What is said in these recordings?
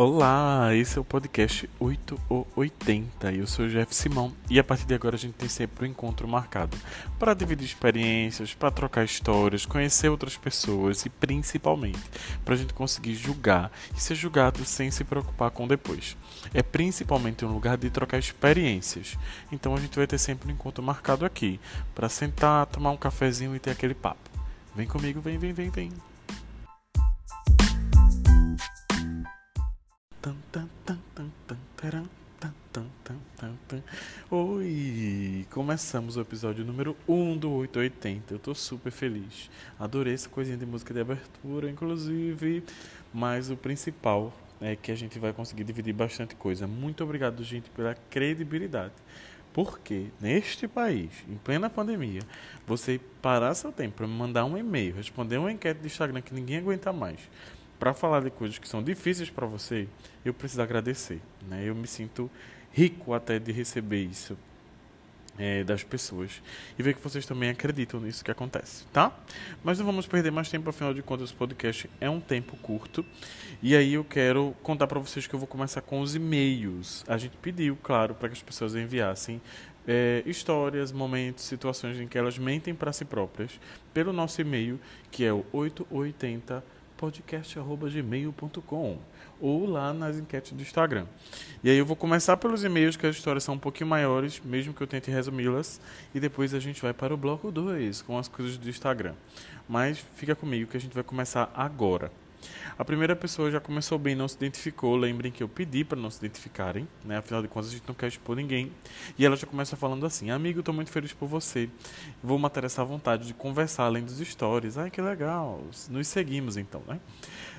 Olá, esse é o podcast 8 ou 80 eu sou o Jeff Simão e a partir de agora a gente tem sempre um encontro marcado para dividir experiências, para trocar histórias, conhecer outras pessoas e principalmente para a gente conseguir julgar e ser julgado sem se preocupar com depois. É principalmente um lugar de trocar experiências, então a gente vai ter sempre um encontro marcado aqui para sentar, tomar um cafezinho e ter aquele papo. Vem comigo, vem, vem, vem, vem. Oi! Começamos o episódio número 1 do 880. Eu tô super feliz. Adorei essa coisinha de música de abertura, inclusive. Mas o principal é que a gente vai conseguir dividir bastante coisa. Muito obrigado, gente, pela credibilidade. Porque neste país, em plena pandemia, você parar seu tempo para me mandar um e-mail, responder uma enquete de Instagram que ninguém aguenta mais, para falar de coisas que são difíceis para você, eu preciso agradecer. Né? Eu me sinto rico até de receber isso é, das pessoas e ver que vocês também acreditam nisso que acontece, tá? Mas não vamos perder mais tempo, afinal de contas, o podcast é um tempo curto. E aí eu quero contar para vocês que eu vou começar com os e-mails. A gente pediu, claro, para que as pessoas enviassem é, histórias, momentos, situações em que elas mentem para si próprias pelo nosso e-mail, que é o 880 podcast.gmail.com ou lá nas enquetes do Instagram. E aí eu vou começar pelos e-mails, que as histórias são um pouquinho maiores, mesmo que eu tente resumi-las, e depois a gente vai para o bloco 2, com as coisas do Instagram. Mas fica comigo que a gente vai começar agora. A primeira pessoa já começou bem, não se identificou. Lembrem que eu pedi para não se identificarem, né? Afinal de contas, a gente não quer expor ninguém. E ela já começa falando assim: Amigo, estou muito feliz por você. Vou matar essa vontade de conversar além dos stories. Ai, que legal. Nos seguimos então, né?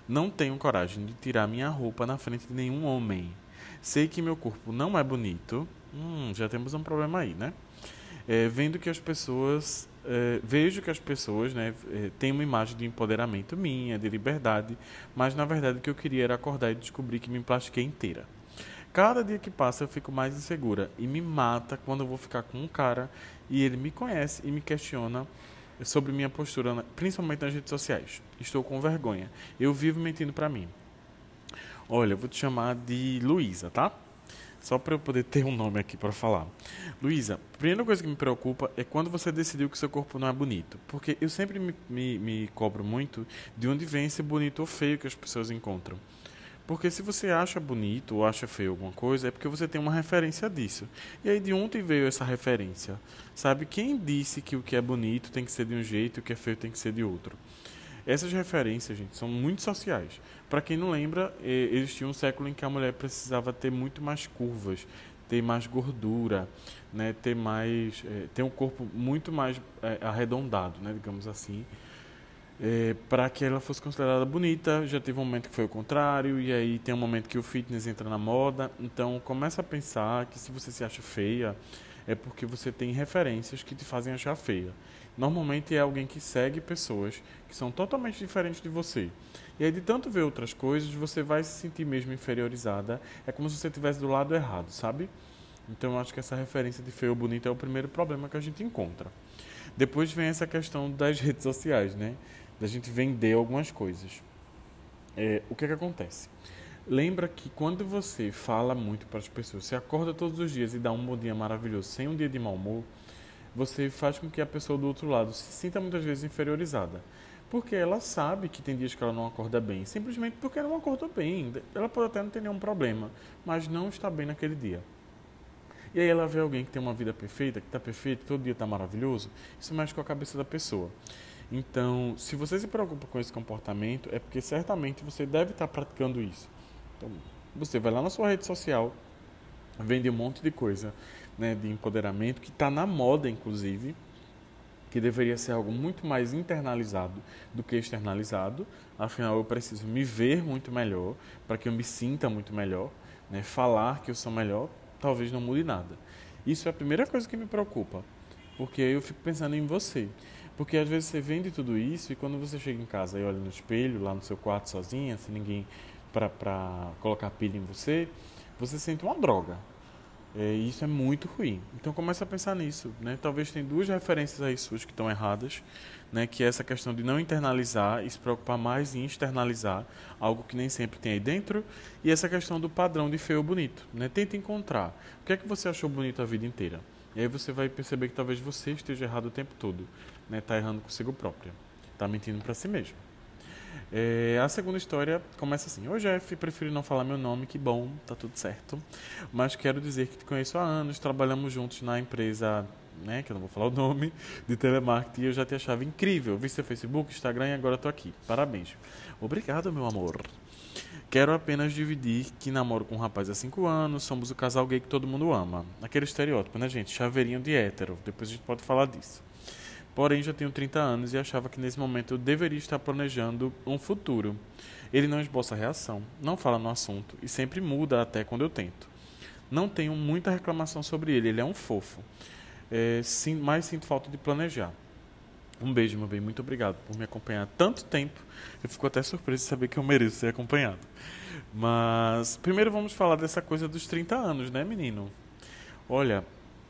Não tenho coragem de tirar minha roupa na frente de nenhum homem. Sei que meu corpo não é bonito. Hum, já temos um problema aí, né? É, vendo que as pessoas é, vejo que as pessoas né, é, têm uma imagem de empoderamento minha, de liberdade, mas na verdade o que eu queria era acordar e descobrir que me plastiquei inteira. Cada dia que passa eu fico mais insegura e me mata quando eu vou ficar com um cara e ele me conhece e me questiona sobre minha postura, principalmente nas redes sociais. Estou com vergonha. Eu vivo mentindo para mim. Olha, eu vou te chamar de Luísa, tá? Só para eu poder ter um nome aqui para falar. Luísa, a primeira coisa que me preocupa é quando você decidiu que seu corpo não é bonito. Porque eu sempre me, me, me cobro muito de onde vem esse bonito ou feio que as pessoas encontram. Porque se você acha bonito ou acha feio alguma coisa, é porque você tem uma referência disso. E aí de ontem veio essa referência? Sabe, quem disse que o que é bonito tem que ser de um jeito e o que é feio tem que ser de outro? Essas referências, gente, são muito sociais. Para quem não lembra, existia um século em que a mulher precisava ter muito mais curvas, ter mais gordura, né, ter mais, é, ter um corpo muito mais é, arredondado, né, digamos assim, é, para que ela fosse considerada bonita. Já teve um momento que foi o contrário, e aí tem um momento que o fitness entra na moda. Então começa a pensar que se você se acha feia, é porque você tem referências que te fazem achar feia. Normalmente é alguém que segue pessoas que são totalmente diferentes de você. E aí, de tanto ver outras coisas, você vai se sentir mesmo inferiorizada. É como se você estivesse do lado errado, sabe? Então, eu acho que essa referência de feio ou bonito é o primeiro problema que a gente encontra. Depois vem essa questão das redes sociais, né? Da gente vender algumas coisas. É, o que, é que acontece? Lembra que quando você fala muito para as pessoas, você acorda todos os dias e dá um bom dia maravilhoso sem um dia de mau humor, você faz com que a pessoa do outro lado se sinta muitas vezes inferiorizada. Porque ela sabe que tem dias que ela não acorda bem, simplesmente porque não acordou bem. Ela pode até não ter nenhum problema, mas não está bem naquele dia. E aí ela vê alguém que tem uma vida perfeita, que está perfeito, todo dia está maravilhoso, isso mexe com a cabeça da pessoa. Então, se você se preocupa com esse comportamento, é porque certamente você deve estar praticando isso. Então, você vai lá na sua rede social, vende um monte de coisa né, de empoderamento, que está na moda, inclusive, que deveria ser algo muito mais internalizado do que externalizado. Afinal, eu preciso me ver muito melhor para que eu me sinta muito melhor. Né? Falar que eu sou melhor talvez não mude nada. Isso é a primeira coisa que me preocupa, porque eu fico pensando em você. Porque às vezes você vende tudo isso e quando você chega em casa e olha no espelho, lá no seu quarto sozinha, sem ninguém para colocar pilha em você, você sente uma droga. É, isso é muito ruim. Então começa a pensar nisso. Né? Talvez tem duas referências aí suas que estão erradas, né? que é essa questão de não internalizar e se preocupar mais em externalizar algo que nem sempre tem aí dentro, e essa questão do padrão de feio bonito. Né? Tenta encontrar. O que é que você achou bonito a vida inteira? E aí você vai perceber que talvez você esteja errado o tempo todo. Né? Tá errando consigo própria. Tá mentindo para si mesmo. É, a segunda história começa assim: Oi Jeff, prefiro não falar meu nome, que bom, tá tudo certo. Mas quero dizer que te conheço há anos, trabalhamos juntos na empresa, né, que eu não vou falar o nome, de telemarketing e eu já te achava incrível. Vi seu Facebook, Instagram e agora tô aqui. Parabéns. Obrigado, meu amor. Quero apenas dividir que namoro com um rapaz há 5 anos, somos o casal gay que todo mundo ama. Aquele estereótipo, né, gente? Chaveirinho de hétero. Depois a gente pode falar disso. Porém, já tenho 30 anos e achava que nesse momento eu deveria estar planejando um futuro. Ele não esboça reação, não fala no assunto e sempre muda até quando eu tento. Não tenho muita reclamação sobre ele, ele é um fofo. É, sim, mas sinto falta de planejar. Um beijo, meu bem. Muito obrigado por me acompanhar tanto tempo. Eu fico até surpreso de saber que eu mereço ser acompanhado. Mas primeiro vamos falar dessa coisa dos 30 anos, né, menino? Olha,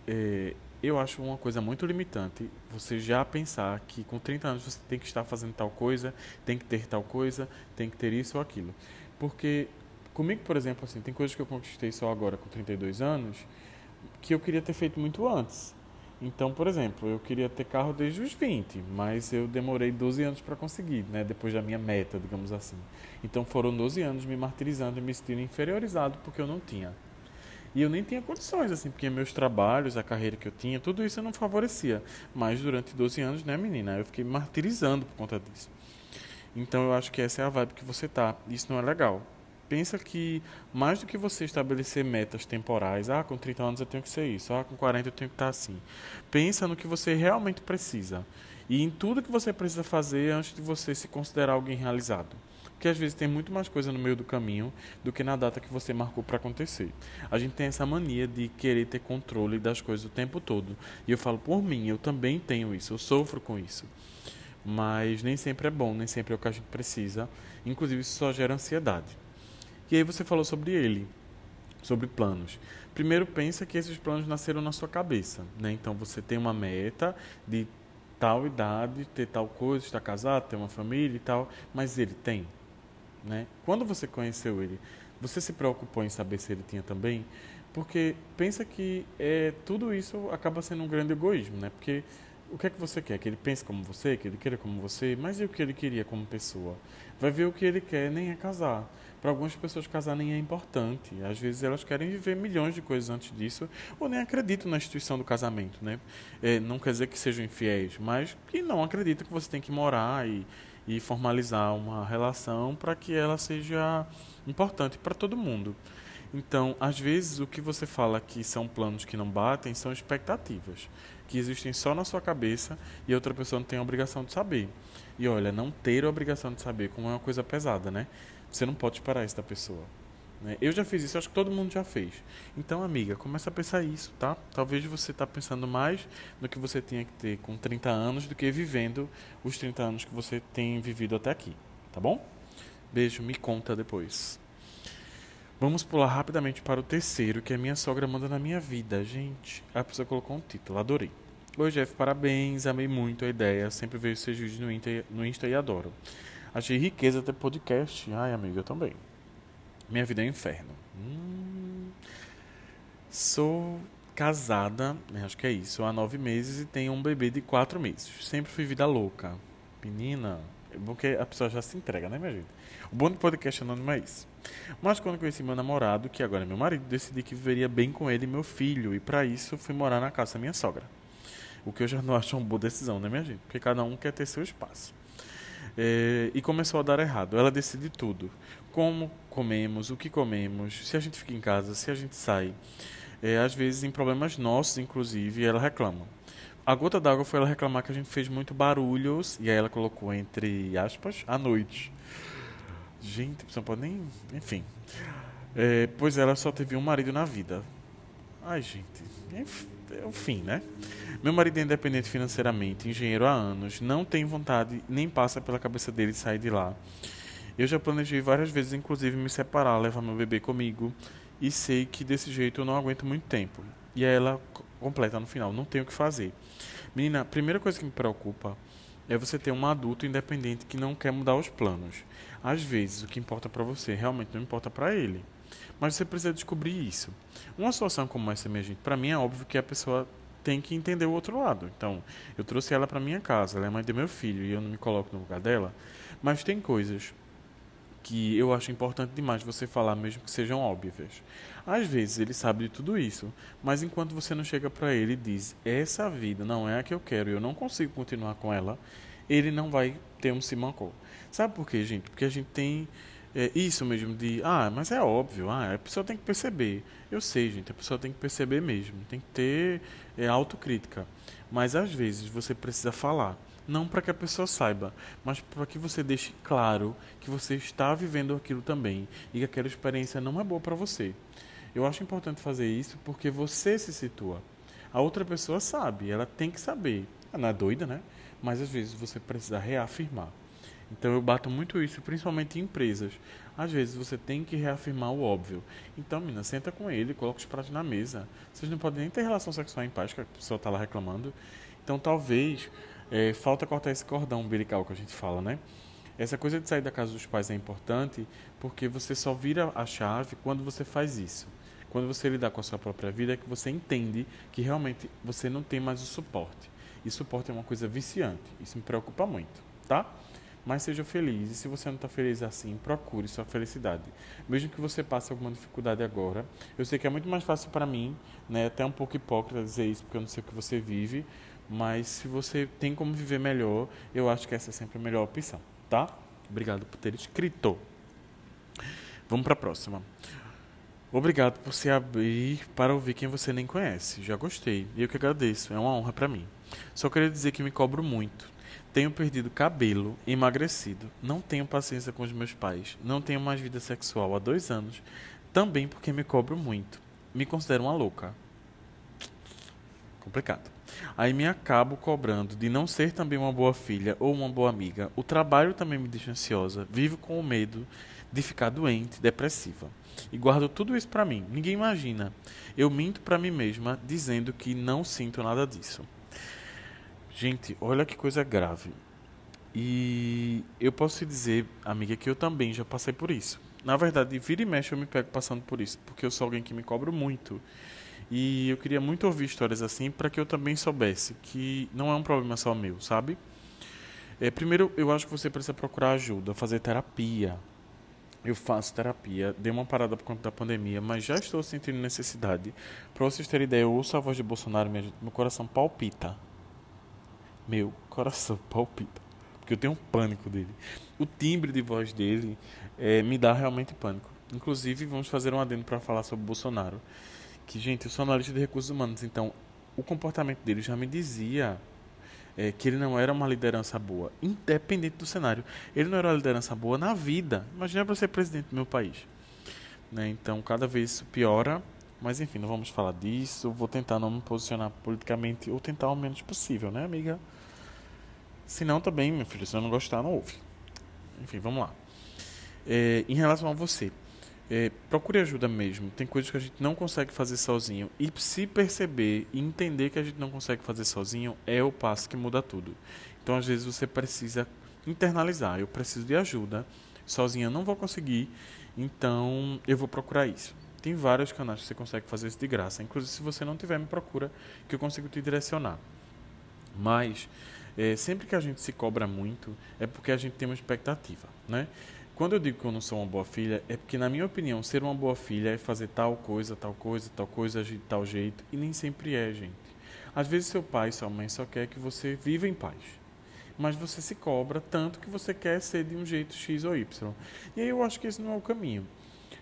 é, eu acho uma coisa muito limitante você já pensar que com 30 anos você tem que estar fazendo tal coisa, tem que ter tal coisa, tem que ter isso ou aquilo. Porque comigo, por exemplo, assim, tem coisas que eu conquistei só agora com 32 anos que eu queria ter feito muito antes. Então, por exemplo, eu queria ter carro desde os 20, mas eu demorei 12 anos para conseguir, né, depois da minha meta, digamos assim. Então foram 12 anos me martirizando e me sentindo inferiorizado porque eu não tinha. E eu nem tinha condições, assim, porque meus trabalhos, a carreira que eu tinha, tudo isso eu não favorecia. Mas durante 12 anos, né, menina, eu fiquei martirizando por conta disso. Então eu acho que essa é a vibe que você tá. Isso não é legal. Pensa que mais do que você estabelecer metas temporais, ah, com 30 anos eu tenho que ser isso, ah, com 40 eu tenho que estar assim. Pensa no que você realmente precisa. E em tudo que você precisa fazer antes de você se considerar alguém realizado porque às vezes tem muito mais coisa no meio do caminho do que na data que você marcou para acontecer. A gente tem essa mania de querer ter controle das coisas o tempo todo. E eu falo por mim, eu também tenho isso, eu sofro com isso. Mas nem sempre é bom, nem sempre é o que a gente precisa. Inclusive isso só gera ansiedade. E aí você falou sobre ele, sobre planos. Primeiro pensa que esses planos nasceram na sua cabeça, né? Então você tem uma meta de tal idade, ter tal coisa, estar casado, ter uma família e tal, mas ele tem né? Quando você conheceu ele, você se preocupou em saber se ele tinha também? Porque pensa que é, tudo isso acaba sendo um grande egoísmo, né? Porque o que é que você quer? Que ele pense como você, que ele queira como você, mas e o que ele queria como pessoa? Vai ver o que ele quer, nem é casar. Para algumas pessoas, casar nem é importante. Às vezes elas querem viver milhões de coisas antes disso, ou nem acreditam na instituição do casamento, né? É, não quer dizer que sejam infiéis, mas que não acreditam que você tem que morar e e formalizar uma relação para que ela seja importante para todo mundo. Então, às vezes, o que você fala que são planos que não batem são expectativas, que existem só na sua cabeça e outra pessoa não tem a obrigação de saber. E olha, não ter a obrigação de saber como é uma coisa pesada, né? Você não pode esperar isso da pessoa. Né? Eu já fiz isso, acho que todo mundo já fez. Então, amiga, começa a pensar isso, tá? Talvez você está pensando mais no que você tinha que ter com 30 anos do que vivendo os 30 anos que você tem vivido até aqui, tá bom? Beijo, me conta depois. Vamos pular rapidamente para o terceiro, que a minha sogra manda na minha vida, gente. A pessoa colocou um título, adorei. Oi, Jeff, parabéns, amei muito a ideia. Sempre vejo seus vídeos no Insta, no Insta e adoro. Achei riqueza ter podcast. Ai, amiga, eu também. Minha vida é um inferno. Hum, sou casada, né, acho que é isso, há nove meses e tenho um bebê de quatro meses. Sempre fui vida louca. Menina, é bom que a pessoa já se entrega, né, minha gente? O bom do podcast anônimo é isso. Mas quando conheci meu namorado, que agora é meu marido, decidi que viveria bem com ele e meu filho. E para isso fui morar na casa da minha sogra. O que eu já não acho uma boa decisão, né, minha gente? Porque cada um quer ter seu espaço. É, e começou a dar errado. Ela decide tudo como comemos, o que comemos, se a gente fica em casa, se a gente sai. É, às vezes em problemas nossos, inclusive, ela reclama. A gota d'água foi ela reclamar que a gente fez muito barulhos, e aí ela colocou entre aspas, à noite. Gente, você não pode nem. Enfim. É, pois ela só teve um marido na vida. Ai, gente. É o fim, né? Meu marido é independente financeiramente, engenheiro há anos, não tem vontade, nem passa pela cabeça dele sair de lá. Eu já planejei várias vezes, inclusive, me separar, levar meu bebê comigo. e sei que desse jeito eu não aguento muito tempo. E aí ela completa no final, não tenho o que fazer. Menina, a primeira coisa que me preocupa é você ter um adulto independente que não quer mudar os planos. Às vezes, o que importa para você realmente não importa para ele. Mas você precisa descobrir isso. Uma situação como essa, minha gente, para mim é óbvio que a pessoa tem que entender o outro lado. Então, eu trouxe ela para minha casa, ela é mãe do meu filho e eu não me coloco no lugar dela. Mas tem coisas que eu acho importante demais você falar, mesmo que sejam óbvias. Às vezes ele sabe de tudo isso, mas enquanto você não chega para ele e diz: essa vida não é a que eu quero, eu não consigo continuar com ela, ele não vai ter um simancol. Sabe por quê, gente? Porque a gente tem é, isso mesmo de, ah, mas é óbvio, ah, a pessoa tem que perceber. Eu sei, gente, a pessoa tem que perceber mesmo, tem que ter é, autocrítica. Mas às vezes você precisa falar não para que a pessoa saiba, mas para que você deixe claro que você está vivendo aquilo também e que aquela experiência não é boa para você. Eu acho importante fazer isso porque você se situa. A outra pessoa sabe, ela tem que saber. Ela não é doida, né? Mas às vezes você precisa reafirmar. Então eu bato muito isso, principalmente em empresas. Às vezes você tem que reafirmar o óbvio. Então, menina, senta com ele, coloca os pratos na mesa. Vocês não podem nem ter relação sexual em paz, que a pessoa está lá reclamando. Então, talvez é, falta cortar esse cordão umbilical que a gente fala, né? Essa coisa de sair da casa dos pais é importante porque você só vira a chave quando você faz isso. Quando você lidar com a sua própria vida, é que você entende que realmente você não tem mais o suporte. E suporte é uma coisa viciante. Isso me preocupa muito, tá? Mas seja feliz. E se você não está feliz assim, procure sua felicidade. Mesmo que você passe alguma dificuldade agora. Eu sei que é muito mais fácil para mim, né? Até um pouco hipócrita dizer isso, porque eu não sei o que você vive. Mas se você tem como viver melhor, eu acho que essa é sempre a melhor opção, tá? Obrigado por ter escrito. Vamos para a próxima. Obrigado por se abrir para ouvir quem você nem conhece. Já gostei. E eu que agradeço. É uma honra para mim. Só queria dizer que me cobro muito. Tenho perdido cabelo, emagrecido. Não tenho paciência com os meus pais. Não tenho mais vida sexual há dois anos. Também porque me cobro muito. Me considero uma louca. Complicado. Aí me acabo cobrando de não ser também uma boa filha ou uma boa amiga. O trabalho também me deixa ansiosa. Vivo com o medo de ficar doente, depressiva. E guardo tudo isso para mim. Ninguém imagina. Eu minto para mim mesma dizendo que não sinto nada disso. Gente, olha que coisa grave. E eu posso te dizer, amiga, que eu também já passei por isso. Na verdade, vira e mexe eu me pego passando por isso, porque eu sou alguém que me cobro muito. E eu queria muito ouvir histórias assim para que eu também soubesse que não é um problema só meu, sabe? É, primeiro, eu acho que você precisa procurar ajuda, fazer terapia. Eu faço terapia, dei uma parada por conta da pandemia, mas já estou sentindo necessidade. Para vocês terem ideia, eu ouço a voz de Bolsonaro, gente, meu coração palpita. Meu coração palpita. Porque eu tenho um pânico dele. O timbre de voz dele é, me dá realmente pânico. Inclusive, vamos fazer um adendo para falar sobre Bolsonaro que, gente, eu sou analista de recursos humanos, então o comportamento dele já me dizia é, que ele não era uma liderança boa, independente do cenário. Ele não era uma liderança boa na vida. Imagina para ser presidente do meu país. Né? Então, cada vez isso piora. Mas, enfim, não vamos falar disso. Vou tentar não me posicionar politicamente, ou tentar o menos possível, né, amiga? Se não, também, meu filho, se eu não gostar, não ouve. Enfim, vamos lá. É, em relação a você, é, procure ajuda mesmo. Tem coisas que a gente não consegue fazer sozinho. E se perceber e entender que a gente não consegue fazer sozinho é o passo que muda tudo. Então, às vezes, você precisa internalizar. Eu preciso de ajuda. Sozinha não vou conseguir. Então, eu vou procurar isso. Tem vários canais que você consegue fazer isso de graça. Inclusive, se você não tiver, me procura que eu consigo te direcionar. Mas, é, sempre que a gente se cobra muito, é porque a gente tem uma expectativa, né? Quando eu digo que eu não sou uma boa filha, é porque, na minha opinião, ser uma boa filha é fazer tal coisa, tal coisa, tal coisa, de tal jeito, e nem sempre é, gente. Às vezes, seu pai, sua mãe só quer que você viva em paz. Mas você se cobra tanto que você quer ser de um jeito X ou Y. E aí eu acho que esse não é o caminho.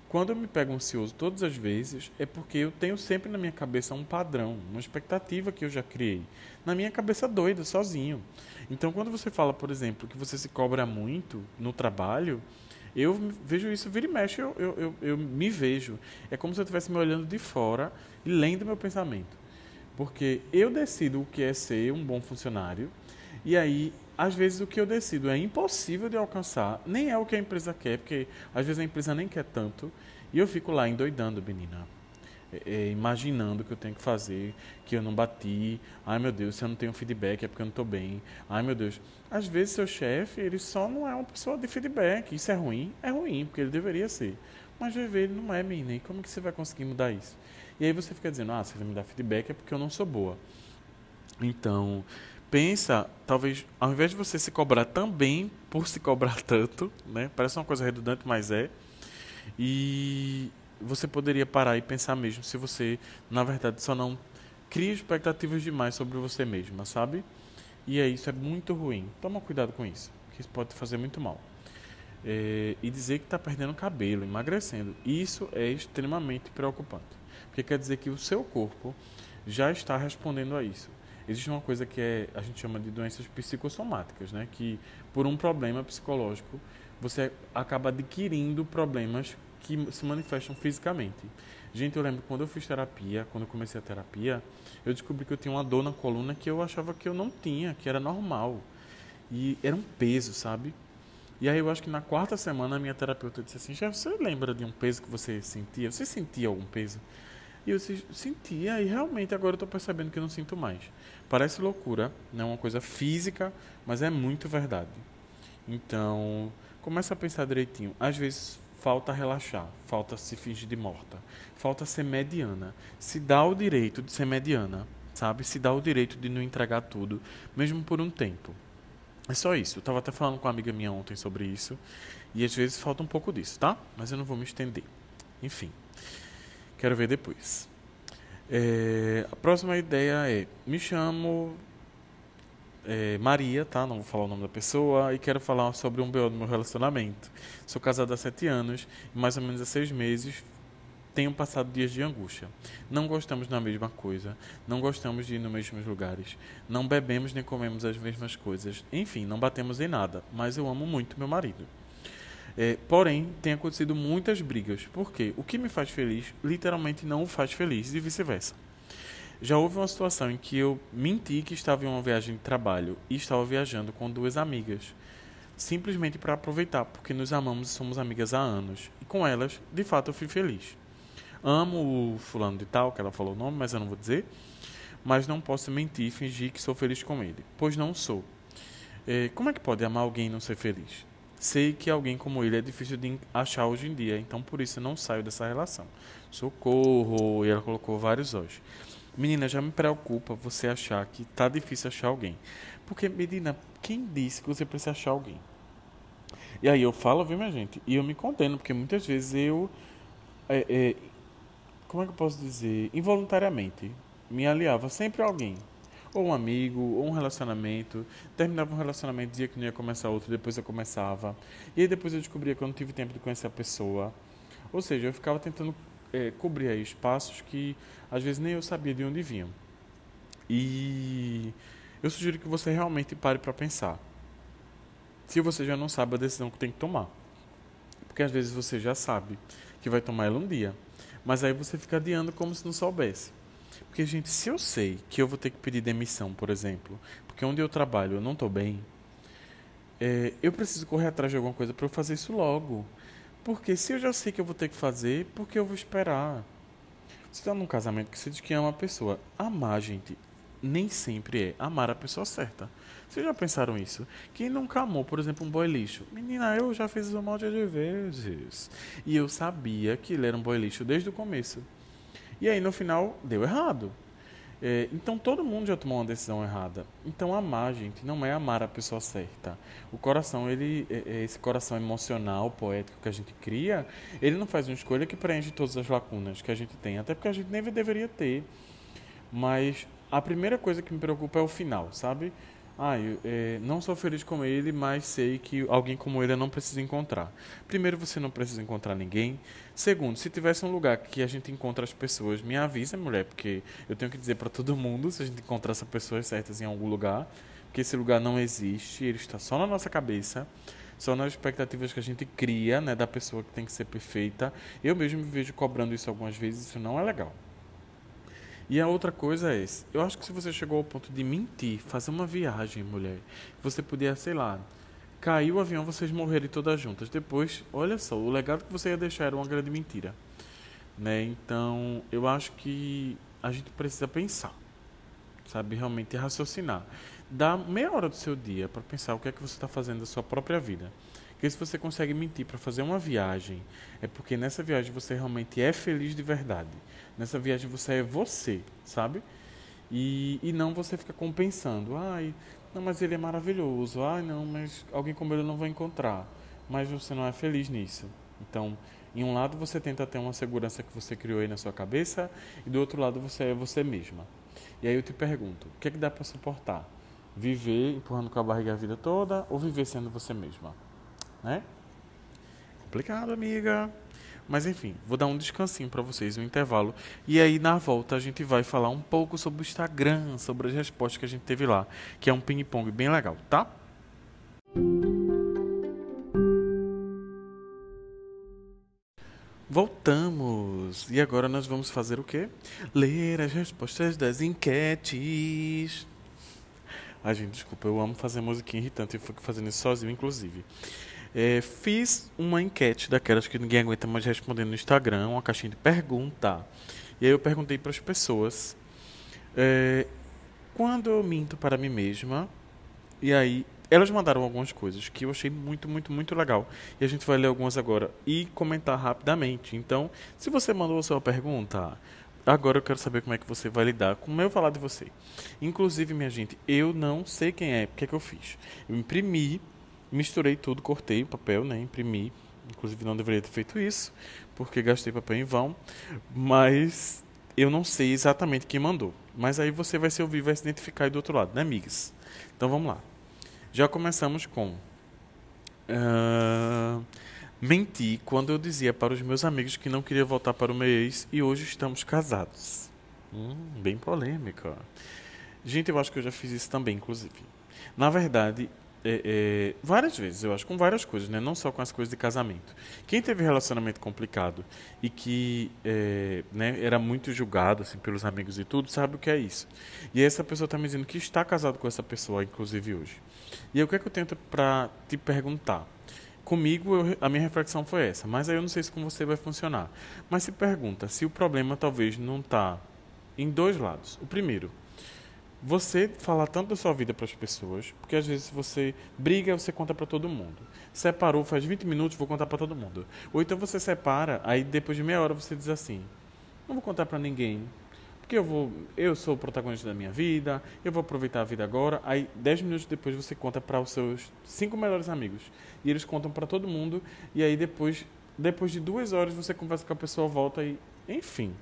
Quando eu me pego ansioso todas as vezes, é porque eu tenho sempre na minha cabeça um padrão, uma expectativa que eu já criei. Na minha cabeça doida, sozinho. Então, quando você fala, por exemplo, que você se cobra muito no trabalho, eu vejo isso, vira e mexe, eu, eu, eu, eu me vejo. É como se eu estivesse me olhando de fora e lendo meu pensamento. Porque eu decido o que é ser um bom funcionário E aí, às vezes, o que eu decido é impossível de alcançar, nem é o que a empresa quer, porque às vezes a empresa nem quer tanto, e eu fico lá endoidando, menina. É, é, imaginando o que eu tenho que fazer, que eu não bati. Ai meu Deus, se eu não tenho feedback é porque eu não estou bem. Ai meu Deus. Às vezes seu chefe, ele só não é uma pessoa de feedback. Isso é ruim? É ruim, porque ele deveria ser. Mas vai ver, ele não é, menina. E como que você vai conseguir mudar isso? E aí você fica dizendo, ah, se ele me dá feedback é porque eu não sou boa. Então, pensa, talvez, ao invés de você se cobrar também por se cobrar tanto, né? Parece uma coisa redundante, mas é. E você poderia parar e pensar mesmo se você, na verdade, só não cria expectativas demais sobre você mesma, sabe? E é isso, é muito ruim. Toma cuidado com isso, que isso pode fazer muito mal. É, e dizer que está perdendo cabelo, emagrecendo, isso é extremamente preocupante. Porque quer dizer que o seu corpo já está respondendo a isso. Existe uma coisa que é, a gente chama de doenças psicossomáticas, né? que por um problema psicológico você acaba adquirindo problemas que se manifestam fisicamente. Gente, eu lembro quando eu fiz terapia, quando eu comecei a terapia, eu descobri que eu tinha uma dor na coluna que eu achava que eu não tinha, que era normal. E era um peso, sabe? E aí eu acho que na quarta semana a minha terapeuta disse assim: Já você lembra de um peso que você sentia? Você sentia algum peso? E eu sentia, e realmente agora eu estou percebendo que não sinto mais. Parece loucura, não é uma coisa física, mas é muito verdade. Então, começa a pensar direitinho. Às vezes falta relaxar, falta se fingir de morta, falta ser mediana. Se dá o direito de ser mediana, sabe? Se dá o direito de não entregar tudo, mesmo por um tempo. É só isso. Eu estava até falando com uma amiga minha ontem sobre isso. E às vezes falta um pouco disso, tá? Mas eu não vou me estender. Enfim. Quero ver depois. É, a próxima ideia é: me chamo é, Maria, tá? Não vou falar o nome da pessoa. E quero falar sobre um BO do meu relacionamento. Sou casado há sete anos e mais ou menos há seis meses tenho passado dias de angústia. Não gostamos da mesma coisa, não gostamos de ir nos mesmos lugares, não bebemos nem comemos as mesmas coisas. Enfim, não batemos em nada, mas eu amo muito meu marido. É, porém, tem acontecido muitas brigas, porque o que me faz feliz literalmente não o faz feliz e vice-versa. Já houve uma situação em que eu menti que estava em uma viagem de trabalho e estava viajando com duas amigas, simplesmente para aproveitar, porque nos amamos e somos amigas há anos. E com elas, de fato, eu fui feliz. Amo o fulano de tal, que ela falou o nome, mas eu não vou dizer. Mas não posso mentir e fingir que sou feliz com ele, pois não sou. É, como é que pode amar alguém e não ser feliz? Sei que alguém como ele é difícil de achar hoje em dia, então por isso eu não saio dessa relação. Socorro! E ela colocou vários hoje. Menina, já me preocupa você achar que tá difícil achar alguém. Porque, menina, quem disse que você precisa achar alguém? E aí eu falo, viu, minha gente? E eu me condeno, porque muitas vezes eu. É, é, como é que eu posso dizer? Involuntariamente me aliava sempre a alguém. Ou um amigo, ou um relacionamento. Terminava um relacionamento, dizia que não ia começar outro, depois eu começava. E aí depois eu descobria que eu não tive tempo de conhecer a pessoa. Ou seja, eu ficava tentando é, cobrir aí espaços que às vezes nem eu sabia de onde vinham. E eu sugiro que você realmente pare para pensar. Se você já não sabe a decisão que tem que tomar. Porque às vezes você já sabe que vai tomar ela um dia. Mas aí você fica adiando como se não soubesse. Porque, gente, se eu sei que eu vou ter que pedir demissão, por exemplo, porque onde eu trabalho eu não estou bem, é, eu preciso correr atrás de alguma coisa para eu fazer isso logo. Porque se eu já sei que eu vou ter que fazer, por que eu vou esperar? Você está num casamento que você diz que ama a pessoa. Amar, gente, nem sempre é amar a pessoa certa. Vocês já pensaram isso? Quem nunca amou, por exemplo, um boy lixo? Menina, eu já fiz isso um monte de vezes. E eu sabia que ele era um boy lixo desde o começo. E aí, no final, deu errado. É, então todo mundo já tomou uma decisão errada. Então amar, gente, não é amar a pessoa certa. O coração, ele, é, é esse coração emocional, poético que a gente cria, ele não faz uma escolha que preenche todas as lacunas que a gente tem, até porque a gente nem deveria ter. Mas a primeira coisa que me preocupa é o final, sabe? Ah, eu é, não sou feliz com ele, mas sei que alguém como ele eu não preciso encontrar. Primeiro, você não precisa encontrar ninguém. Segundo, se tivesse um lugar que a gente encontra as pessoas, me avisa, mulher, porque eu tenho que dizer para todo mundo se a gente encontrar essas pessoas certas em algum lugar, que esse lugar não existe, ele está só na nossa cabeça, só nas expectativas que a gente cria, né, da pessoa que tem que ser perfeita. Eu mesmo me vejo cobrando isso algumas vezes, isso não é legal. E a outra coisa é, eu acho que se você chegou ao ponto de mentir, fazer uma viagem, mulher, você podia, sei lá, caiu o avião, vocês morrerem todas juntas. Depois, olha só, o legado que você ia deixar era uma grande mentira. Né? Então, eu acho que a gente precisa pensar, sabe? Realmente raciocinar. Dá meia hora do seu dia para pensar o que é que você está fazendo da sua própria vida. Porque se você consegue mentir para fazer uma viagem, é porque nessa viagem você realmente é feliz de verdade. Nessa viagem você é você, sabe? E, e não você fica compensando. Ai, não, mas ele é maravilhoso. Ai, não, mas alguém como ele não vou encontrar. Mas você não é feliz nisso. Então, em um lado você tenta ter uma segurança que você criou aí na sua cabeça, e do outro lado você é você mesma. E aí eu te pergunto, o que é que dá para suportar? Viver empurrando com a barriga a vida toda ou viver sendo você mesma? Né? Complicado, amiga. Mas enfim, vou dar um descansinho para vocês, um intervalo. E aí na volta a gente vai falar um pouco sobre o Instagram, sobre as respostas que a gente teve lá, que é um ping-pong bem legal, tá? Voltamos! E agora nós vamos fazer o quê? Ler as respostas das enquetes. Ai, gente, desculpa, eu amo fazer musiquinha irritante e fui fazendo isso sozinho, inclusive. É, fiz uma enquete daquelas que ninguém aguenta mais responder no Instagram, uma caixinha de pergunta. E aí eu perguntei para as pessoas é, quando eu minto para mim mesma. E aí elas mandaram algumas coisas que eu achei muito, muito, muito legal. E a gente vai ler algumas agora e comentar rapidamente. Então, se você mandou a sua pergunta, agora eu quero saber como é que você vai lidar com o eu falar de você. Inclusive, minha gente, eu não sei quem é, o que é que eu fiz. Eu imprimi misturei tudo, cortei o papel, né, imprimi. Inclusive não deveria ter feito isso, porque gastei papel em vão, mas eu não sei exatamente quem mandou. Mas aí você vai se ouvir, vai se identificar aí do outro lado, né, amigas? Então vamos lá. Já começamos com uh, menti quando eu dizia para os meus amigos que não queria voltar para o meu ex e hoje estamos casados. Hum, bem polêmica. Gente, eu acho que eu já fiz isso também, inclusive. Na verdade, é, é, várias vezes, eu acho, com várias coisas, né? não só com as coisas de casamento. Quem teve relacionamento complicado e que é, né, era muito julgado assim, pelos amigos e tudo, sabe o que é isso. E essa pessoa está me dizendo que está casado com essa pessoa, inclusive hoje. E aí, o que é que eu tento para te perguntar? Comigo, eu, a minha reflexão foi essa, mas aí eu não sei se com você vai funcionar. Mas se pergunta se o problema talvez não está em dois lados. O primeiro, você falar tanto da sua vida para as pessoas, porque às vezes você briga, você conta para todo mundo. Separou, faz 20 minutos, vou contar para todo mundo. Ou então você separa, aí depois de meia hora você diz assim: "Não vou contar para ninguém, porque eu vou, eu sou o protagonista da minha vida, eu vou aproveitar a vida agora". Aí 10 minutos depois você conta para os seus cinco melhores amigos, e eles contam para todo mundo, e aí depois depois de duas horas você conversa com a pessoa, volta e enfim.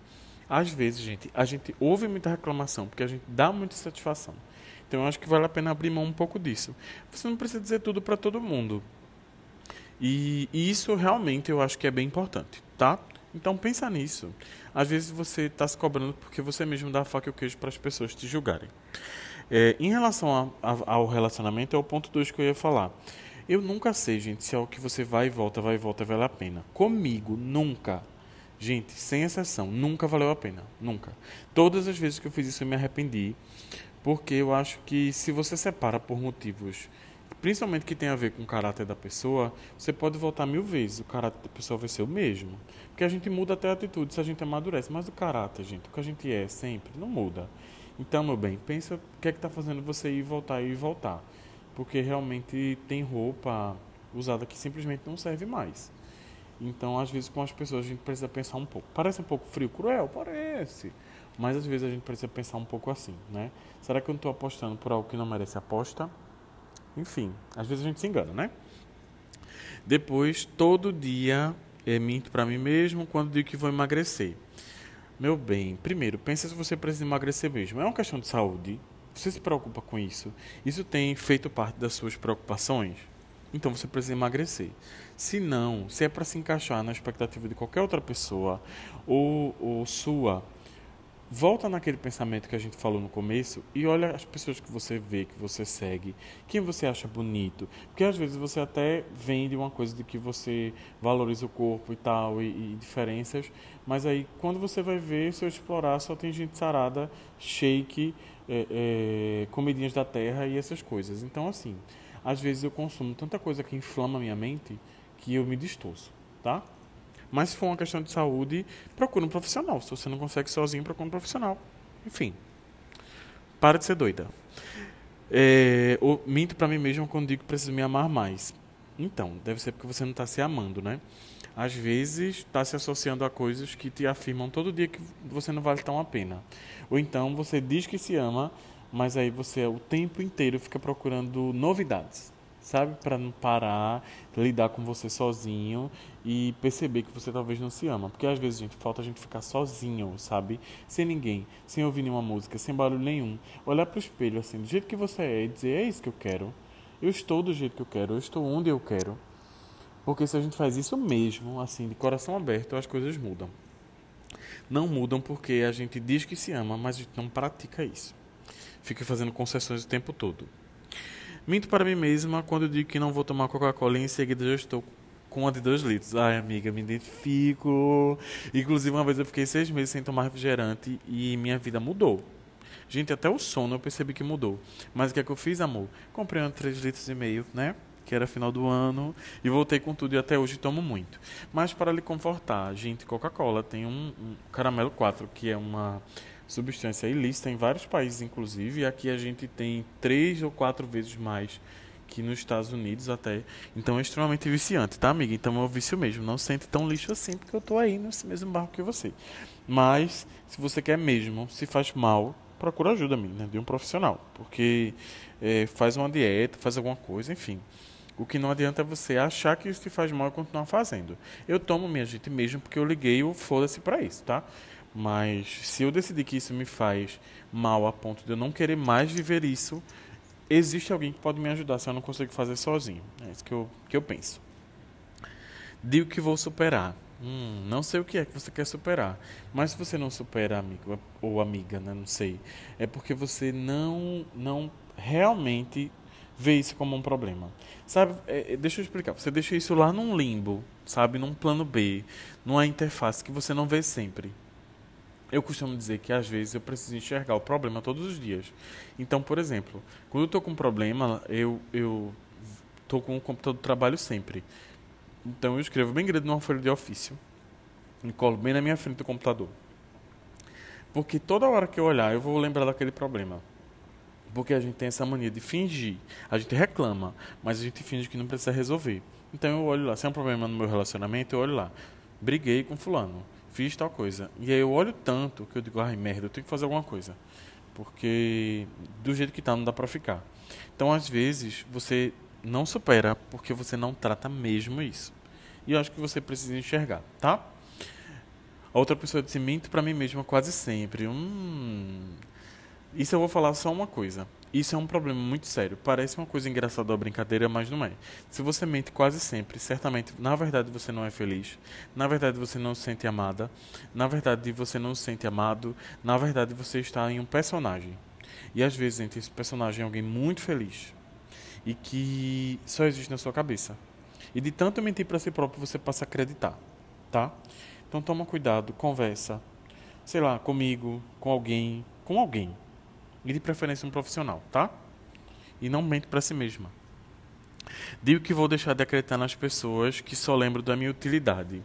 Às vezes, gente, a gente ouve muita reclamação, porque a gente dá muita satisfação. Então, eu acho que vale a pena abrir mão um pouco disso. Você não precisa dizer tudo para todo mundo. E, e, isso realmente eu acho que é bem importante, tá? Então, pensa nisso. Às vezes você está se cobrando porque você mesmo dá a faca e o queijo para as pessoas te julgarem. É, em relação a, a, ao relacionamento, é o ponto 2 que eu ia falar. Eu nunca sei, gente, se é o que você vai e volta, vai e volta, vale a pena. Comigo, nunca Gente, sem exceção, nunca valeu a pena. Nunca. Todas as vezes que eu fiz isso eu me arrependi. Porque eu acho que se você separa por motivos, principalmente que tem a ver com o caráter da pessoa, você pode voltar mil vezes. O caráter da pessoa vai ser o mesmo. Porque a gente muda até a atitude se a gente amadurece. Mas o caráter, gente, o que a gente é sempre, não muda. Então, meu bem, pensa o que é que está fazendo você ir voltar e voltar. Porque realmente tem roupa usada que simplesmente não serve mais. Então, às vezes, com as pessoas a gente precisa pensar um pouco. Parece um pouco frio, cruel? Parece. Mas às vezes a gente precisa pensar um pouco assim, né? Será que eu não estou apostando por algo que não merece aposta? Enfim, às vezes a gente se engana, né? Depois, todo dia é, minto para mim mesmo quando digo que vou emagrecer. Meu bem, primeiro, pensa se você precisa emagrecer mesmo. É uma questão de saúde. Você se preocupa com isso? Isso tem feito parte das suas preocupações? Então você precisa emagrecer. Se não, se é para se encaixar na expectativa de qualquer outra pessoa ou, ou sua, volta naquele pensamento que a gente falou no começo e olha as pessoas que você vê, que você segue, quem você acha bonito. Porque às vezes você até vende uma coisa de que você valoriza o corpo e tal, e, e diferenças, mas aí quando você vai ver, se eu explorar, só tem gente sarada, shake, é, é, comidinhas da terra e essas coisas. Então, assim, às vezes eu consumo tanta coisa que inflama minha mente que eu me distorço, tá? Mas se for uma questão de saúde, procure um profissional. Se você não consegue sozinho, procure um profissional. Enfim. Para de ser doida. É, ou, minto para mim mesmo quando digo que preciso me amar mais. Então, deve ser porque você não está se amando, né? Às vezes está se associando a coisas que te afirmam todo dia que você não vale tão a pena. Ou então você diz que se ama, mas aí você o tempo inteiro fica procurando novidades sabe? Para não parar, lidar com você sozinho e perceber que você talvez não se ama. Porque às vezes, gente, falta a gente ficar sozinho, sabe? Sem ninguém, sem ouvir nenhuma música, sem barulho nenhum. Olhar para o espelho assim, do jeito que você é e dizer: é isso que eu quero. Eu estou do jeito que eu quero, eu estou onde eu quero. Porque se a gente faz isso mesmo, assim, de coração aberto, as coisas mudam. Não mudam porque a gente diz que se ama, mas a gente não pratica isso. Fica fazendo concessões o tempo todo. Minto para mim mesma quando eu digo que não vou tomar Coca-Cola e em seguida já estou com uma de 2 litros. Ai, amiga, me identifico. Inclusive, uma vez eu fiquei seis meses sem tomar refrigerante e minha vida mudou. Gente, até o sono eu percebi que mudou. Mas o que é que eu fiz, amor? Comprei um 3 litros e meio, né? Que era final do ano. E voltei com tudo e até hoje tomo muito. Mas para lhe confortar, gente, Coca-Cola tem um, um caramelo 4, que é uma substância ilícita em vários países, inclusive. Aqui a gente tem três ou quatro vezes mais que nos Estados Unidos até. Então é extremamente viciante, tá, amiga? Então é um vício mesmo. Não sente tão lixo assim, porque eu tô aí nesse mesmo barco que você. Mas, se você quer mesmo, se faz mal, procura ajuda, né, de um profissional. Porque é, faz uma dieta, faz alguma coisa, enfim. O que não adianta é você achar que isso te faz mal e continuar fazendo. Eu tomo minha gente mesmo porque eu liguei o foda-se para isso, tá? Mas se eu decidir que isso me faz mal a ponto de eu não querer mais viver isso, existe alguém que pode me ajudar se eu não consigo fazer sozinho. É isso que eu, que eu penso. Digo que vou superar. Hum, não sei o que é que você quer superar. Mas se você não supera, amigo ou amiga, né, não sei, é porque você não, não realmente vê isso como um problema. Sabe, é, é deixa eu explicar. Você deixa isso lá num limbo, sabe, num plano B, numa interface que você não vê sempre. Eu costumo dizer que às vezes eu preciso enxergar o problema todos os dias. Então, por exemplo, quando eu estou com um problema, eu estou com o computador de trabalho sempre. Então eu escrevo bem grande numa folha de ofício e colo bem na minha frente do computador. Porque toda hora que eu olhar, eu vou lembrar daquele problema. Porque a gente tem essa mania de fingir. A gente reclama, mas a gente finge que não precisa resolver. Então eu olho lá, se é um problema no meu relacionamento, eu olho lá. Briguei com fulano fiz tal coisa. E aí eu olho tanto que eu digo, ai merda, eu tenho que fazer alguma coisa. Porque do jeito que tá não dá pra ficar. Então às vezes você não supera porque você não trata mesmo isso. E eu acho que você precisa enxergar, tá? A outra pessoa disse, minto pra mim mesma quase sempre. Hum, isso eu vou falar só uma coisa. Isso é um problema muito sério. Parece uma coisa engraçada ou brincadeira, mas não é. Se você mente quase sempre, certamente, na verdade você não é feliz. Na verdade você não se sente amada. Na verdade você não se sente amado. Na verdade você está em um personagem. E às vezes entre esse personagem é alguém muito feliz e que só existe na sua cabeça. E de tanto mentir para si próprio você passa a acreditar, tá? Então toma cuidado, conversa, sei lá, comigo, com alguém, com alguém e de preferência um profissional, tá? E não mente para si mesma. Digo que vou deixar de acreditar nas pessoas que só lembro da minha utilidade.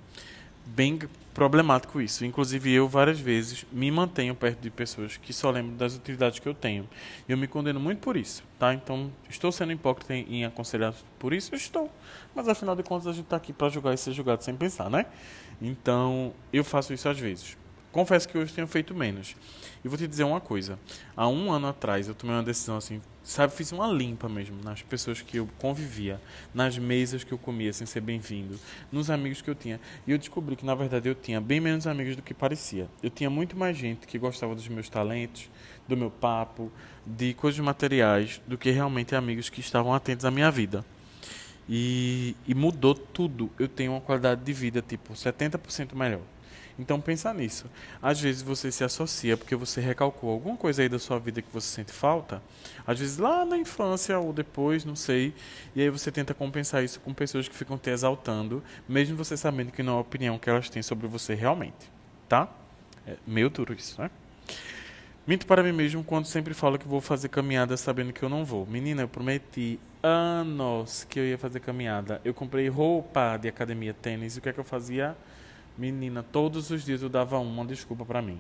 Bem problemático isso. Inclusive eu várias vezes me mantenho perto de pessoas que só lembram das utilidades que eu tenho. Eu me condeno muito por isso, tá? Então, estou sendo hipócrita em, aconselhar por isso? Estou. Mas afinal de contas a gente está aqui para julgar e ser julgado sem pensar, né? Então, eu faço isso às vezes. Confesso que hoje tenho feito menos. E vou te dizer uma coisa. Há um ano atrás eu tomei uma decisão assim, sabe, fiz uma limpa mesmo nas pessoas que eu convivia, nas mesas que eu comia sem ser bem-vindo, nos amigos que eu tinha. E eu descobri que na verdade eu tinha bem menos amigos do que parecia. Eu tinha muito mais gente que gostava dos meus talentos, do meu papo, de coisas materiais, do que realmente amigos que estavam atentos à minha vida. E, e mudou tudo. Eu tenho uma qualidade de vida tipo 70% melhor. Então pensa nisso. Às vezes você se associa porque você recalcou alguma coisa aí da sua vida que você sente falta, às vezes lá na infância ou depois, não sei, e aí você tenta compensar isso com pessoas que ficam te exaltando, mesmo você sabendo que não é a opinião que elas têm sobre você realmente, tá? É meio duro isso, né? Minto para mim mesmo quando sempre falo que vou fazer caminhada sabendo que eu não vou. Menina, eu prometi anos que eu ia fazer caminhada. Eu comprei roupa de academia tênis. E o que é que eu fazia? Menina, todos os dias eu dava uma desculpa para mim.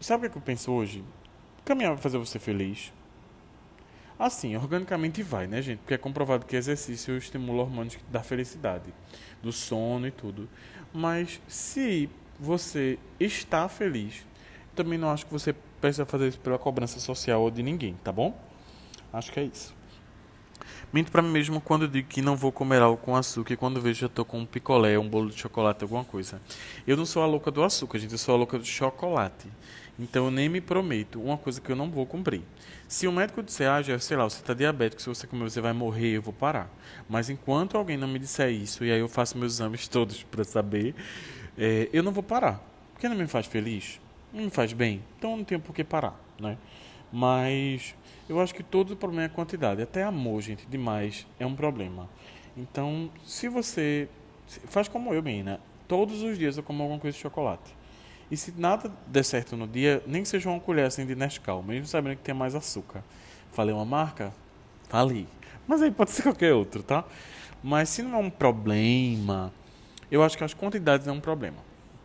Sabe o que, é que eu penso hoje? Caminhar vai fazer você feliz. Assim, organicamente vai, né, gente? Porque é comprovado que exercício estimula hormônios da felicidade, do sono e tudo. Mas se você está feliz, também não acho que você precisa fazer isso pela cobrança social ou de ninguém, tá bom? Acho que é isso. Minto para mim mesmo quando digo que não vou comer algo com açúcar e quando vejo já tô com um picolé, um bolo de chocolate, alguma coisa. Eu não sou a louca do açúcar, gente, eu sou a louca do chocolate. Então eu nem me prometo uma coisa que eu não vou cumprir. Se o médico disser, ah, já, sei lá, você está diabético, se você comer você vai morrer, eu vou parar. Mas enquanto alguém não me disser isso, e aí eu faço meus exames todos para saber, é, eu não vou parar. Porque não me faz feliz, não me faz bem, então não tenho por que parar, né? Mas eu acho que todo problema é quantidade. Até amor, gente, demais é um problema. Então, se você. Faz como eu, menina. Todos os dias eu como alguma coisa de chocolate. E se nada der certo no dia, nem que seja uma colher assim de Nescau, mesmo sabendo que tem mais açúcar. Falei uma marca? Falei. Mas aí pode ser qualquer outro, tá? Mas se não é um problema, eu acho que as quantidades é um problema.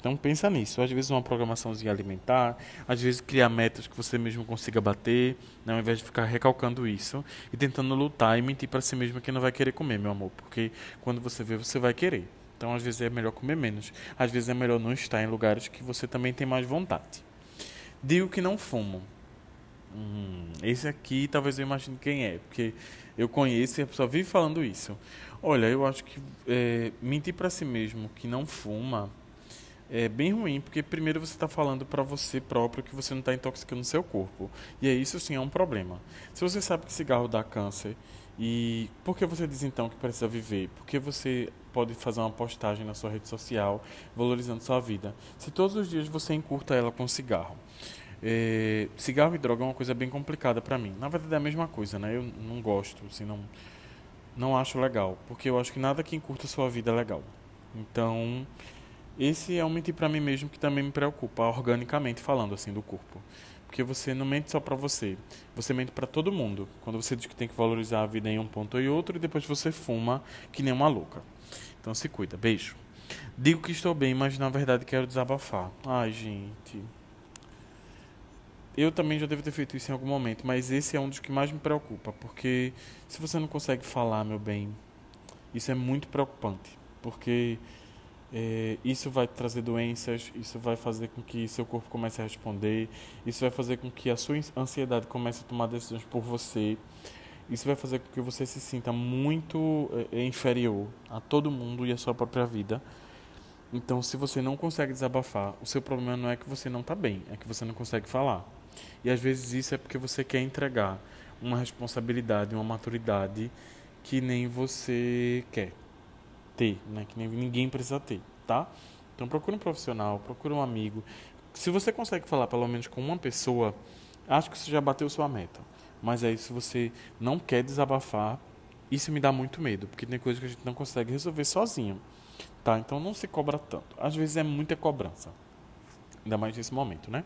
Então pensa nisso. Às vezes uma programaçãozinha alimentar, às vezes criar metas que você mesmo consiga bater, né, ao invés de ficar recalcando isso e tentando lutar e mentir para si mesmo que não vai querer comer, meu amor, porque quando você vê, você vai querer. Então às vezes é melhor comer menos. Às vezes é melhor não estar em lugares que você também tem mais vontade. Digo que não fumo. Hum, esse aqui talvez eu imagine quem é, porque eu conheço e a pessoa vive falando isso. Olha, eu acho que é, mentir para si mesmo que não fuma é bem ruim, porque primeiro você está falando para você próprio que você não está intoxicando seu corpo. E aí isso sim é um problema. Se você sabe que cigarro dá câncer, e por que você diz então que precisa viver? Porque você pode fazer uma postagem na sua rede social valorizando sua vida. Se todos os dias você encurta ela com cigarro. É, cigarro e droga é uma coisa bem complicada para mim. Na verdade é a mesma coisa, né? Eu não gosto, assim, não, não acho legal. Porque eu acho que nada que encurta sua vida é legal. Então, esse é um mentir para mim mesmo que também me preocupa, organicamente falando assim do corpo. Porque você não mente só para você, você mente para todo mundo. Quando você diz que tem que valorizar a vida em um ponto e outro e depois você fuma que nem uma louca. Então se cuida. Beijo. Digo que estou bem, mas na verdade quero desabafar. Ai, gente. Eu também já devo ter feito isso em algum momento, mas esse é um dos que mais me preocupa, porque se você não consegue falar, meu bem, isso é muito preocupante, porque isso vai trazer doenças, isso vai fazer com que seu corpo comece a responder, isso vai fazer com que a sua ansiedade comece a tomar decisões por você, isso vai fazer com que você se sinta muito é, é, inferior a todo mundo e a sua própria vida. Então, se você não consegue desabafar, o seu problema não é que você não está bem, é que você não consegue falar. E às vezes isso é porque você quer entregar uma responsabilidade, uma maturidade que nem você quer ter, né? Que ninguém precisa ter, tá? Então procure um profissional, procure um amigo. Se você consegue falar pelo menos com uma pessoa, acho que você já bateu sua meta. Mas aí se você não quer desabafar, isso me dá muito medo, porque tem coisas que a gente não consegue resolver sozinho, tá? Então não se cobra tanto. Às vezes é muita cobrança. Ainda mais nesse momento, né?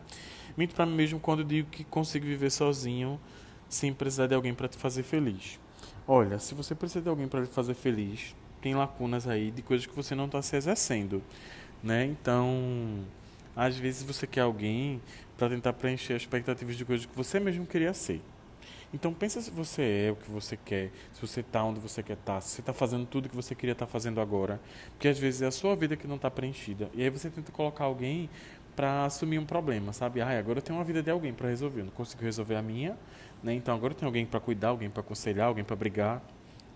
Minto para mim mesmo quando digo que consigo viver sozinho sem precisar de alguém para te fazer feliz. Olha, se você precisa de alguém para te fazer feliz, tem lacunas aí de coisas que você não está se exercendo, né? Então, às vezes você quer alguém para tentar preencher as expectativas de coisas que você mesmo queria ser. Então pensa se você é o que você quer, se você está onde você quer estar, tá, se você está fazendo tudo que você queria estar tá fazendo agora, porque às vezes é a sua vida que não está preenchida. E aí você tenta colocar alguém para assumir um problema, sabe? Ah, agora eu tenho uma vida de alguém para resolver, eu não consigo resolver a minha, né? Então agora eu tenho alguém para cuidar, alguém para aconselhar, alguém para brigar.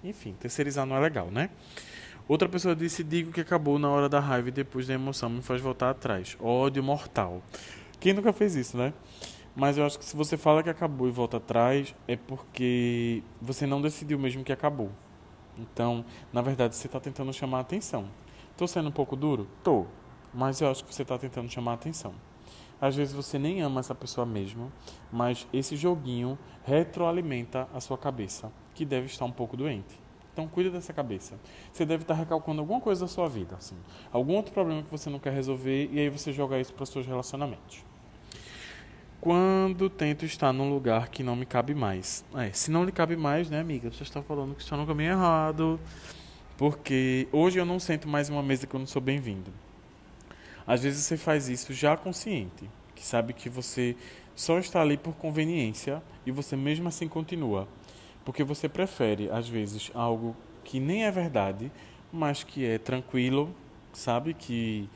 Enfim, terceirizar não é legal, né? Outra pessoa disse: Digo que acabou na hora da raiva e depois da emoção me faz voltar atrás. Ódio mortal. Quem nunca fez isso, né? Mas eu acho que se você fala que acabou e volta atrás, é porque você não decidiu mesmo que acabou. Então, na verdade, você está tentando chamar a atenção. Tô sendo um pouco duro? Tô. mas eu acho que você está tentando chamar a atenção. Às vezes você nem ama essa pessoa mesmo, mas esse joguinho retroalimenta a sua cabeça, que deve estar um pouco doente. Então cuida dessa cabeça. Você deve estar recalcando alguma coisa da sua vida, assim, algum outro problema que você não quer resolver e aí você joga isso para os seus relacionamentos. Quando tento estar num lugar que não me cabe mais. É, se não lhe cabe mais, né, amiga? Você está falando que está no caminho errado. Porque hoje eu não sento mais uma mesa que eu não sou bem-vindo. Às vezes você faz isso já consciente, que sabe que você só está ali por conveniência e você mesmo assim continua. Porque você prefere, às vezes, algo que nem é verdade, mas que é tranquilo, sabe? Que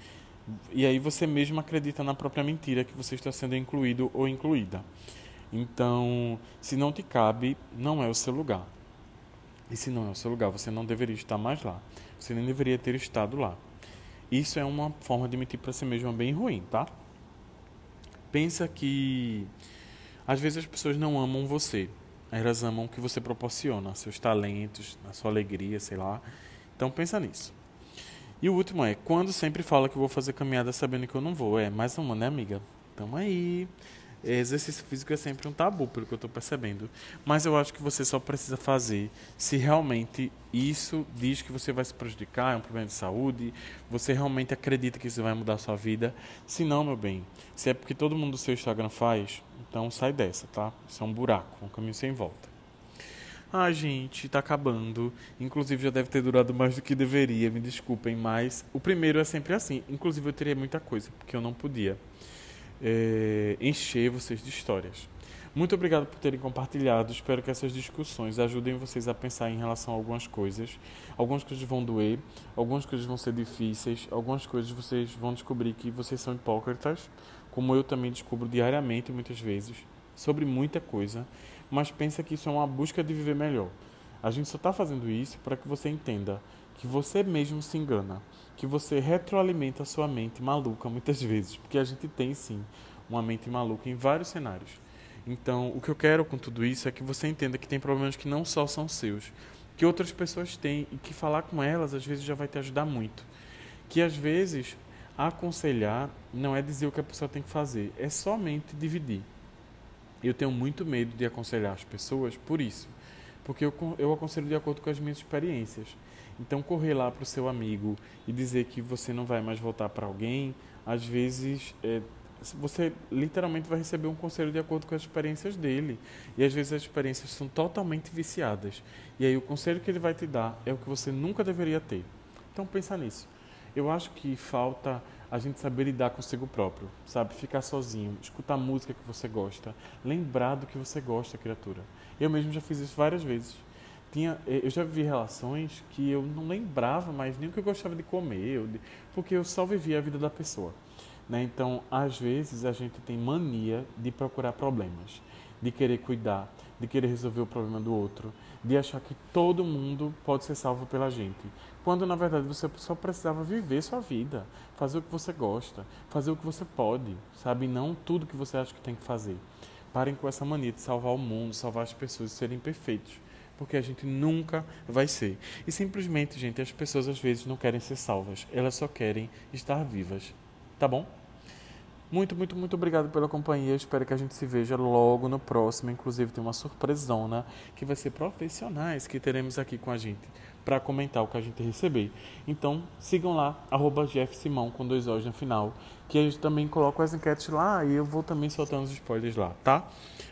e aí você mesmo acredita na própria mentira que você está sendo incluído ou incluída. Então, se não te cabe, não é o seu lugar. E se não é o seu lugar, você não deveria estar mais lá. Você nem deveria ter estado lá. Isso é uma forma de mentir para si mesmo bem ruim, tá? Pensa que às vezes as pessoas não amam você, elas amam o que você proporciona, seus talentos, a sua alegria, sei lá. Então pensa nisso. E o último é, quando sempre fala que vou fazer caminhada sabendo que eu não vou. É, mais uma, né, amiga? Tamo aí. Exercício físico é sempre um tabu, pelo que eu estou percebendo. Mas eu acho que você só precisa fazer se realmente isso diz que você vai se prejudicar, é um problema de saúde, você realmente acredita que isso vai mudar a sua vida. Se não, meu bem, se é porque todo mundo do seu Instagram faz, então sai dessa, tá? Isso é um buraco, um caminho sem volta. Ah, gente, tá acabando. Inclusive já deve ter durado mais do que deveria, me desculpem, mas o primeiro é sempre assim. Inclusive eu teria muita coisa, porque eu não podia é, encher vocês de histórias. Muito obrigado por terem compartilhado. Espero que essas discussões ajudem vocês a pensar em relação a algumas coisas. Algumas coisas vão doer, algumas coisas vão ser difíceis, algumas coisas vocês vão descobrir que vocês são hipócritas, como eu também descubro diariamente muitas vezes, sobre muita coisa. Mas pensa que isso é uma busca de viver melhor. A gente só está fazendo isso para que você entenda que você mesmo se engana que você retroalimenta a sua mente maluca muitas vezes, porque a gente tem sim uma mente maluca em vários cenários. Então, o que eu quero com tudo isso é que você entenda que tem problemas que não só são seus, que outras pessoas têm e que falar com elas às vezes já vai te ajudar muito. Que às vezes aconselhar não é dizer o que a pessoa tem que fazer, é somente dividir. Eu tenho muito medo de aconselhar as pessoas por isso, porque eu, eu aconselho de acordo com as minhas experiências. Então, correr lá para o seu amigo e dizer que você não vai mais voltar para alguém, às vezes é, você literalmente vai receber um conselho de acordo com as experiências dele. E às vezes as experiências são totalmente viciadas. E aí o conselho que ele vai te dar é o que você nunca deveria ter. Então pensa nisso. Eu acho que falta a gente saber lidar consigo próprio, sabe? Ficar sozinho, escutar música que você gosta, lembrar do que você gosta, criatura. Eu mesmo já fiz isso várias vezes tinha, eh, eu já vivi relações que eu não lembrava mais nem o que eu gostava de comer, porque eu só vivia a vida da pessoa. Né? Então, às vezes, a gente tem mania de procurar problemas, de querer cuidar, de querer resolver o problema do outro, de achar que todo mundo pode ser salvo pela gente. Quando, na verdade, você só precisava viver sua vida, fazer o que você gosta, fazer o que você pode, sabe? Não tudo que você acha que tem que fazer. Parem com essa mania de salvar o mundo, salvar as pessoas, serem perfeitos porque a gente nunca vai ser. E simplesmente, gente, as pessoas às vezes não querem ser salvas, elas só querem estar vivas. Tá bom? Muito, muito, muito obrigado pela companhia. Espero que a gente se veja logo no próximo. Inclusive, tem uma surpresona que vai ser profissionais que teremos aqui com a gente para comentar o que a gente receber. Então, sigam lá, arroba Jeff Simão com dois olhos no final, que a gente também coloca as enquetes lá e eu vou também soltando os spoilers lá, tá?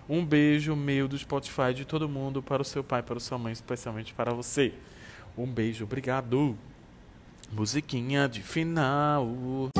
Um beijo meu do Spotify de todo mundo para o seu pai, para a sua mãe, especialmente para você. Um beijo, obrigado. Musiquinha de final.